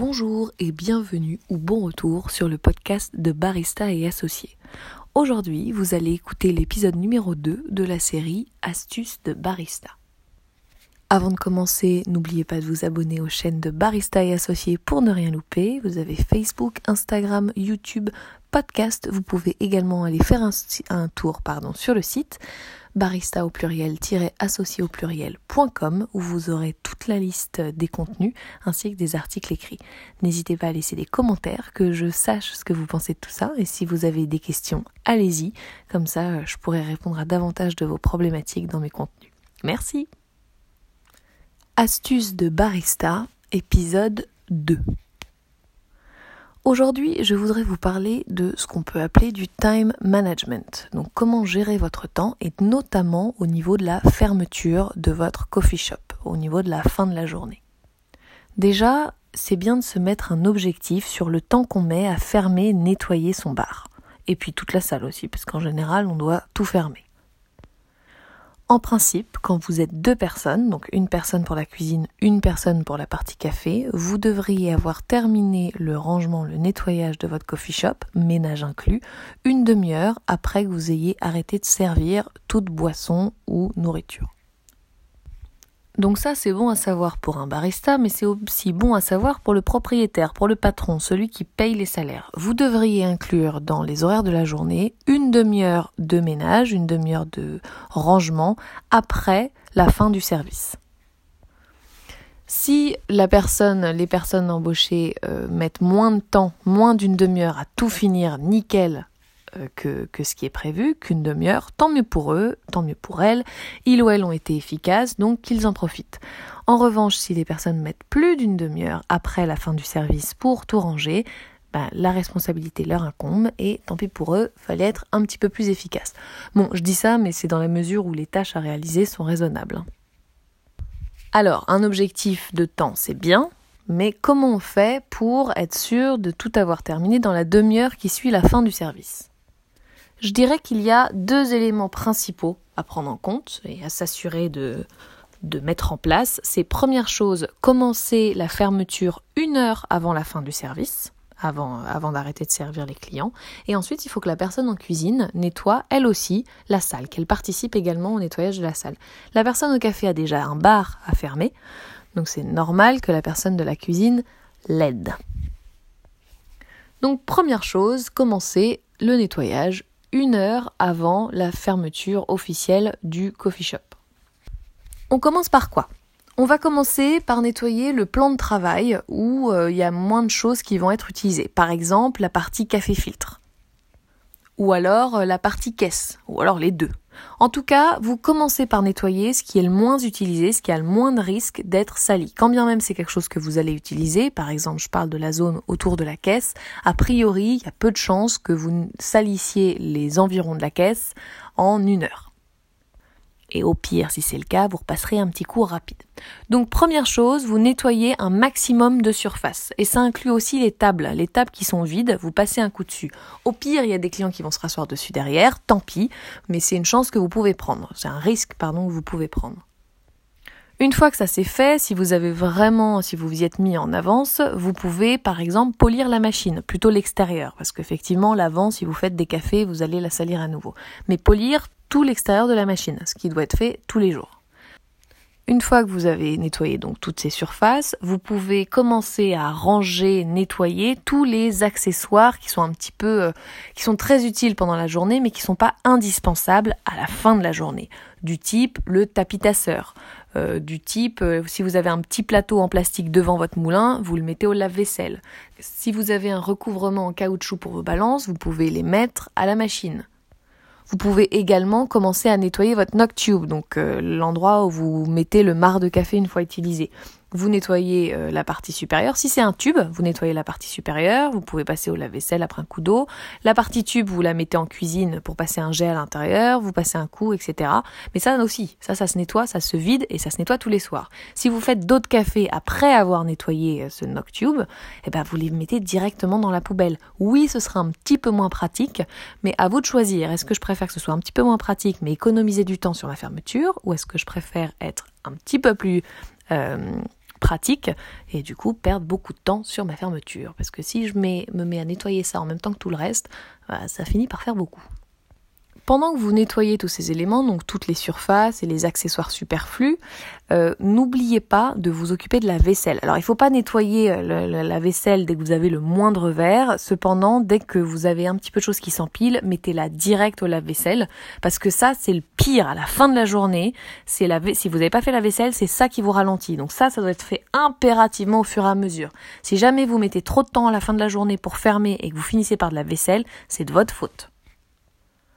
Bonjour et bienvenue ou bon retour sur le podcast de Barista et Associés. Aujourd'hui, vous allez écouter l'épisode numéro 2 de la série Astuces de Barista. Avant de commencer, n'oubliez pas de vous abonner aux chaînes de Barista et Associés pour ne rien louper. Vous avez Facebook, Instagram, YouTube, podcast. Vous pouvez également aller faire un, tour pardon, sur le site barista au pluriel-associé au pluriel.com où vous aurez toute la liste des contenus ainsi que des articles écrits. N'hésitez pas à laisser des commentaires, que je sache ce que vous pensez de tout ça et si vous avez des questions, allez-y, comme ça je pourrai répondre à davantage de vos problématiques dans mes contenus. Merci. Astuces de barista, épisode 2. Aujourd'hui, je voudrais vous parler de ce qu'on peut appeler du time management. Donc comment gérer votre temps et notamment au niveau de la fermeture de votre coffee shop, au niveau de la fin de la journée. Déjà, c'est bien de se mettre un objectif sur le temps qu'on met à fermer, nettoyer son bar. Et puis toute la salle aussi, parce qu'en général, on doit tout fermer. En principe, quand vous êtes deux personnes, donc une personne pour la cuisine, une personne pour la partie café, vous devriez avoir terminé le rangement, le nettoyage de votre coffee shop, ménage inclus, une demi-heure après que vous ayez arrêté de servir toute boisson ou nourriture. Donc ça, c'est bon à savoir pour un barista, mais c'est aussi bon à savoir pour le propriétaire, pour le patron, celui qui paye les salaires. Vous devriez inclure dans les horaires de la journée une demi-heure de ménage, une demi-heure de rangement après la fin du service. Si la personne, les personnes embauchées euh, mettent moins de temps, moins d'une demi-heure à tout finir nickel euh, que, ce qui est prévu, qu'une demi-heure, tant mieux pour eux, tant mieux pour elles, ils ou elles ont été efficaces, donc qu'ils en profitent. En revanche, si les personnes mettent plus d'une demi-heure après la fin du service pour tout ranger, ben, la responsabilité leur incombe et tant pis pour eux, fallait être un petit peu plus efficace. Bon, je dis ça, mais c'est dans la mesure où les tâches à réaliser sont raisonnables. Alors, un objectif de temps, c'est bien, mais comment on fait pour être sûr de tout avoir terminé dans la demi-heure qui suit la fin du service? Je dirais qu'il y a deux éléments principaux à prendre en compte et à s'assurer de, mettre en place. C'est première chose, commencer la fermeture une heure avant la fin du service, avant, avant d'arrêter de servir les clients. Et ensuite, il faut que la personne en cuisine nettoie elle aussi la salle, qu'elle participe également au nettoyage de la salle. La personne au café a déjà un bar à fermer, donc c'est normal que la personne de la cuisine l'aide. Donc première chose, commencer le nettoyage une heure avant la fermeture officielle du coffee shop. On commence par quoi? On va commencer par nettoyer le plan de travail où euh, il y a moins de choses qui vont être utilisées. Par exemple, la partie café filtre. Ou alors euh, la partie caisse. Ou alors les deux. En tout cas, vous commencez par nettoyer ce qui est le moins utilisé, ce qui a le moins de risque d'être sali. Quand bien même c'est quelque chose que vous allez utiliser, par exemple je parle de la zone autour de la caisse, a priori il y a peu de chances que vous salissiez les environs de la caisse en une heure. Et au pire, si c'est le cas, vous repasserez un petit coup rapide. Donc première chose, vous nettoyez un maximum de surface. Et ça inclut aussi les tables. Les tables qui sont vides, vous passez un coup dessus. Au pire, il y a des clients qui vont se rasseoir dessus derrière, tant pis, mais c'est une chance que vous pouvez prendre. C'est un risque, pardon, que vous pouvez prendre. Une fois que ça s'est fait, si vous avez vraiment, si vous vous y êtes mis en avance, vous pouvez par exemple polir la machine, plutôt l'extérieur, parce qu'effectivement l'avant, si vous faites des cafés, vous allez la salir à nouveau. Mais polir tout l'extérieur de la machine, ce qui doit être fait tous les jours. Une fois que vous avez nettoyé donc toutes ces surfaces, vous pouvez commencer à ranger, nettoyer tous les accessoires qui sont un petit peu, euh, qui sont très utiles pendant la journée, mais qui sont pas indispensables à la fin de la journée. Du type le tapis tasseur, euh, du type euh, si vous avez un petit plateau en plastique devant votre moulin, vous le mettez au lave-vaisselle. Si vous avez un recouvrement en caoutchouc pour vos balances, vous pouvez les mettre à la machine. Vous pouvez également commencer à nettoyer votre Noctube, donc euh, l'endroit où vous mettez le marc de café une fois utilisé vous nettoyez euh, la partie supérieure. Si c'est un tube, vous nettoyez la partie supérieure, vous pouvez passer au lave-vaisselle après un coup d'eau. La partie tube, vous la mettez en cuisine pour passer un jet à l'intérieur, vous passez un coup, etc. Mais ça aussi, ça, ça se nettoie, ça se vide et ça se nettoie tous les soirs. Si vous faites d'autres cafés après avoir nettoyé euh, ce Noctube, eh ben vous les mettez directement dans la poubelle. Oui, ce sera un petit peu moins pratique, mais à vous de choisir. Est-ce que je préfère que ce soit un petit peu moins pratique, mais économiser du temps sur la fermeture, ou est-ce que je préfère être un petit peu plus euh, pratique et du coup perdre beaucoup de temps sur ma fermeture. Parce que si je me mets à nettoyer ça en même temps que tout le reste, bah, ça finit par faire beaucoup. Pendant que vous nettoyez tous ces éléments, donc toutes les surfaces et les accessoires superflus, euh, n'oubliez pas de vous occuper de la vaisselle. Alors il ne faut pas nettoyer euh, la vaisselle dès que vous avez le moindre verre. Cependant, dès que vous avez un petit peu de choses qui s'empilent, mettez-la direct au lave-vaisselle parce que ça c'est le pire à la fin de la journée. La si vous n'avez pas fait la vaisselle, c'est ça qui vous ralentit. Donc ça, ça doit être fait impérativement au fur et à mesure. Si jamais vous mettez trop de temps à la fin de la journée pour fermer et que vous finissez par de la vaisselle, c'est de votre faute.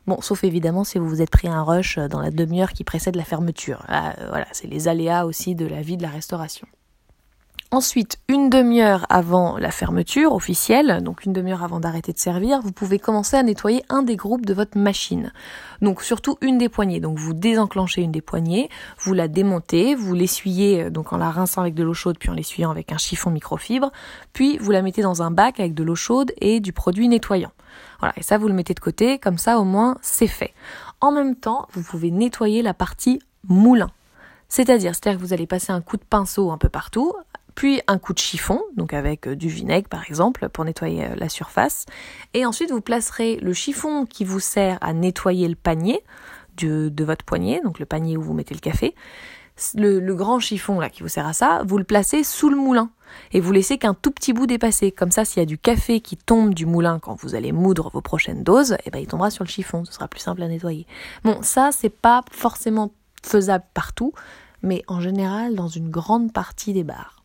Bon, sauf évidemment si vous vous êtes pris un rush dans la demi-heure qui précède la fermeture. Euh, voilà, c'est les aléas aussi de la vie de la restauration. Ensuite, une demi-heure avant la fermeture officielle, donc une demi-heure avant d'arrêter de servir, vous pouvez commencer à nettoyer un des groupes de votre machine. Donc surtout une des poignées. Donc vous désenclenchez une des poignées, vous la démontez, vous l'essuyez euh, donc en la rinçant avec de l'eau chaude puis en l'essuyant avec un chiffon microfibre, puis vous la mettez dans un bac avec de l'eau chaude et du produit nettoyant. Voilà, et ça vous le mettez de côté, comme ça au moins c'est fait. En même temps, vous pouvez nettoyer la partie moulin. C'est-à-dire, c'est-à-dire que vous allez passer un coup de pinceau un peu partout, puis un coup de chiffon, donc avec euh, du vinaigre par exemple, pour nettoyer euh, la surface. Et ensuite, vous placerez le chiffon qui vous sert à nettoyer le panier de, de votre poignet, donc le panier où vous mettez le café. Le, le, grand chiffon là qui vous sert à ça, vous le placez sous le moulin et vous laissez qu'un tout petit bout dépasser. Comme ça, s'il y a du café qui tombe du moulin quand vous allez moudre vos prochaines doses, eh ben il tombera sur le chiffon, ce sera plus simple à nettoyer. Bon, ça c'est pas forcément faisable partout, mais en général dans une grande partie des bars.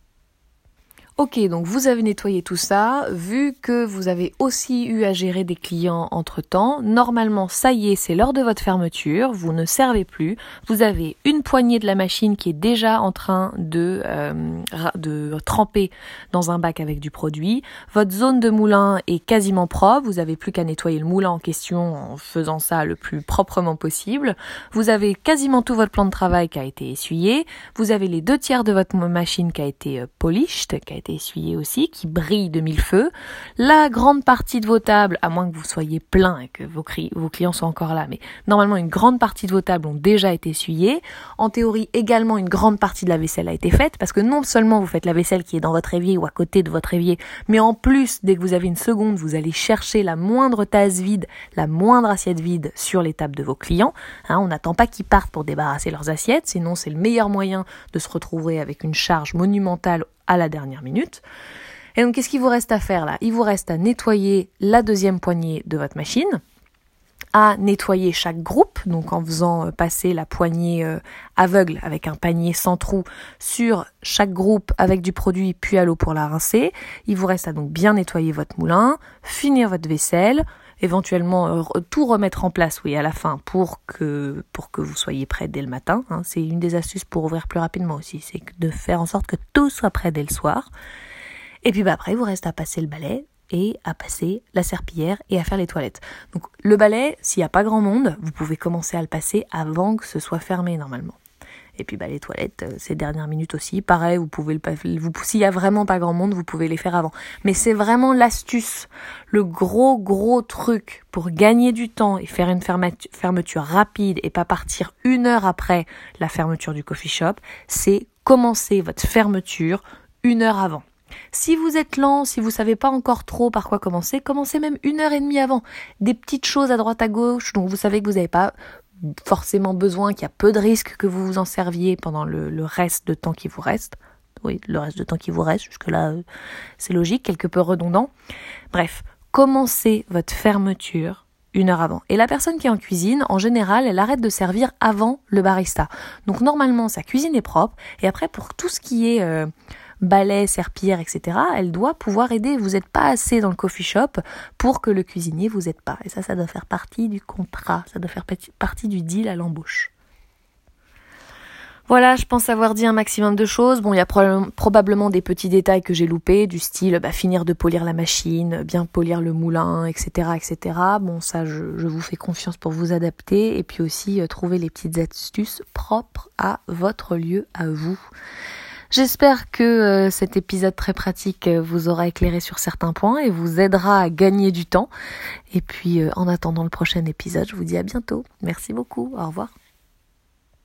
Ok, donc vous avez nettoyé tout ça, vu que vous avez aussi eu à gérer des clients entre temps, normalement ça y est, c'est l'heure de votre fermeture, vous ne servez plus, vous avez une poignée de la machine qui est déjà en train de, euh, de tremper dans un bac avec du produit, votre zone de moulin est quasiment propre, vous avez plus qu'à nettoyer le moulin en question en faisant ça le plus proprement possible, vous avez quasiment tout votre plan de travail qui a été essuyé, vous avez les deux tiers de votre machine qui a été euh, polished, qui a été essuyé aussi, qui brille de mille feux. La grande partie de vos tables, à moins que vous soyez plein et que vos, vos clients soient encore là, mais normalement une grande partie de vos tables ont déjà été essuyées. En théorie, également une grande partie de la vaisselle a été faite, parce que non seulement vous faites la vaisselle qui est dans votre évier ou à côté de votre évier, mais en plus, dès que vous avez une seconde, vous allez chercher la moindre tasse vide, la moindre assiette vide sur les tables de vos clients. Hein, on n'attend pas qu'ils partent pour débarrasser leurs assiettes, sinon c'est le meilleur moyen de se retrouver avec une charge monumentale à la dernière minute. Et donc, qu'est-ce qu'il vous reste à faire là? Il vous reste à nettoyer la deuxième poignée de votre machine, à nettoyer chaque groupe, donc en faisant euh, passer la poignée euh, aveugle avec un panier sans trou sur chaque groupe avec du produit puis à l'eau pour la rincer. Il vous reste à donc bien nettoyer votre moulin, finir votre vaisselle, éventuellement euh, tout remettre en place, oui, à la fin pour que pour que vous soyez prêt dès le matin. Hein. C'est une des astuces pour ouvrir plus rapidement aussi, c'est de faire en sorte que tout soit prêt dès le soir. Et puis bah, après, il vous reste à passer le balai et à passer la serpillière et à faire les toilettes. Donc le balai, s'il n'y a pas grand monde, vous pouvez commencer à le passer avant que ce soit fermé normalement. Et puis bah, les toilettes, euh, ces dernières minutes aussi, pareil, vous pouvez le vous s'il y a vraiment pas grand monde, vous pouvez les faire avant. Mais c'est vraiment l'astuce, le gros gros truc pour gagner du temps et faire une fermeture rapide et pas partir une heure après la fermeture du coffee shop, c'est commencer votre fermeture une heure avant. Si vous êtes lent, si vous savez pas encore trop par quoi commencer, commencez même une heure et demie avant. Des petites choses à droite à gauche, donc vous savez que vous n'avez pas forcément besoin, qu'il y a peu de risques que vous vous en serviez pendant le, reste de temps qui vous reste. Oui, le reste de temps qui vous reste, jusque-là, euh, c'est logique, quelque peu redondant. Bref, commencez votre fermeture une heure avant. Et la personne qui est en cuisine, en général, elle arrête de servir avant le barista. Donc normalement, sa cuisine est propre. Et après, pour tout ce qui est euh, balai, serpillère, etc., elle doit pouvoir aider. Vous n'êtes pas assez dans le coffee shop pour que le cuisinier vous aide pas. Et ça, ça doit faire partie du contrat, ça doit faire partie du deal à l'embauche. Voilà, je pense avoir dit un maximum de choses. Bon, il y a probablement des petits détails que j'ai loupés, du style bah, finir de polir la machine, bien polir le moulin, etc., etc. Bon, ça, je, vous fais confiance pour vous adapter et puis aussi euh, trouver les petites astuces propres à votre lieu, à vous. J'espère que euh, cet épisode très pratique euh, vous aura éclairé sur certains points et vous aidera à gagner du temps. Et puis euh, en attendant le prochain épisode, je vous dis à bientôt. Merci beaucoup. Au revoir.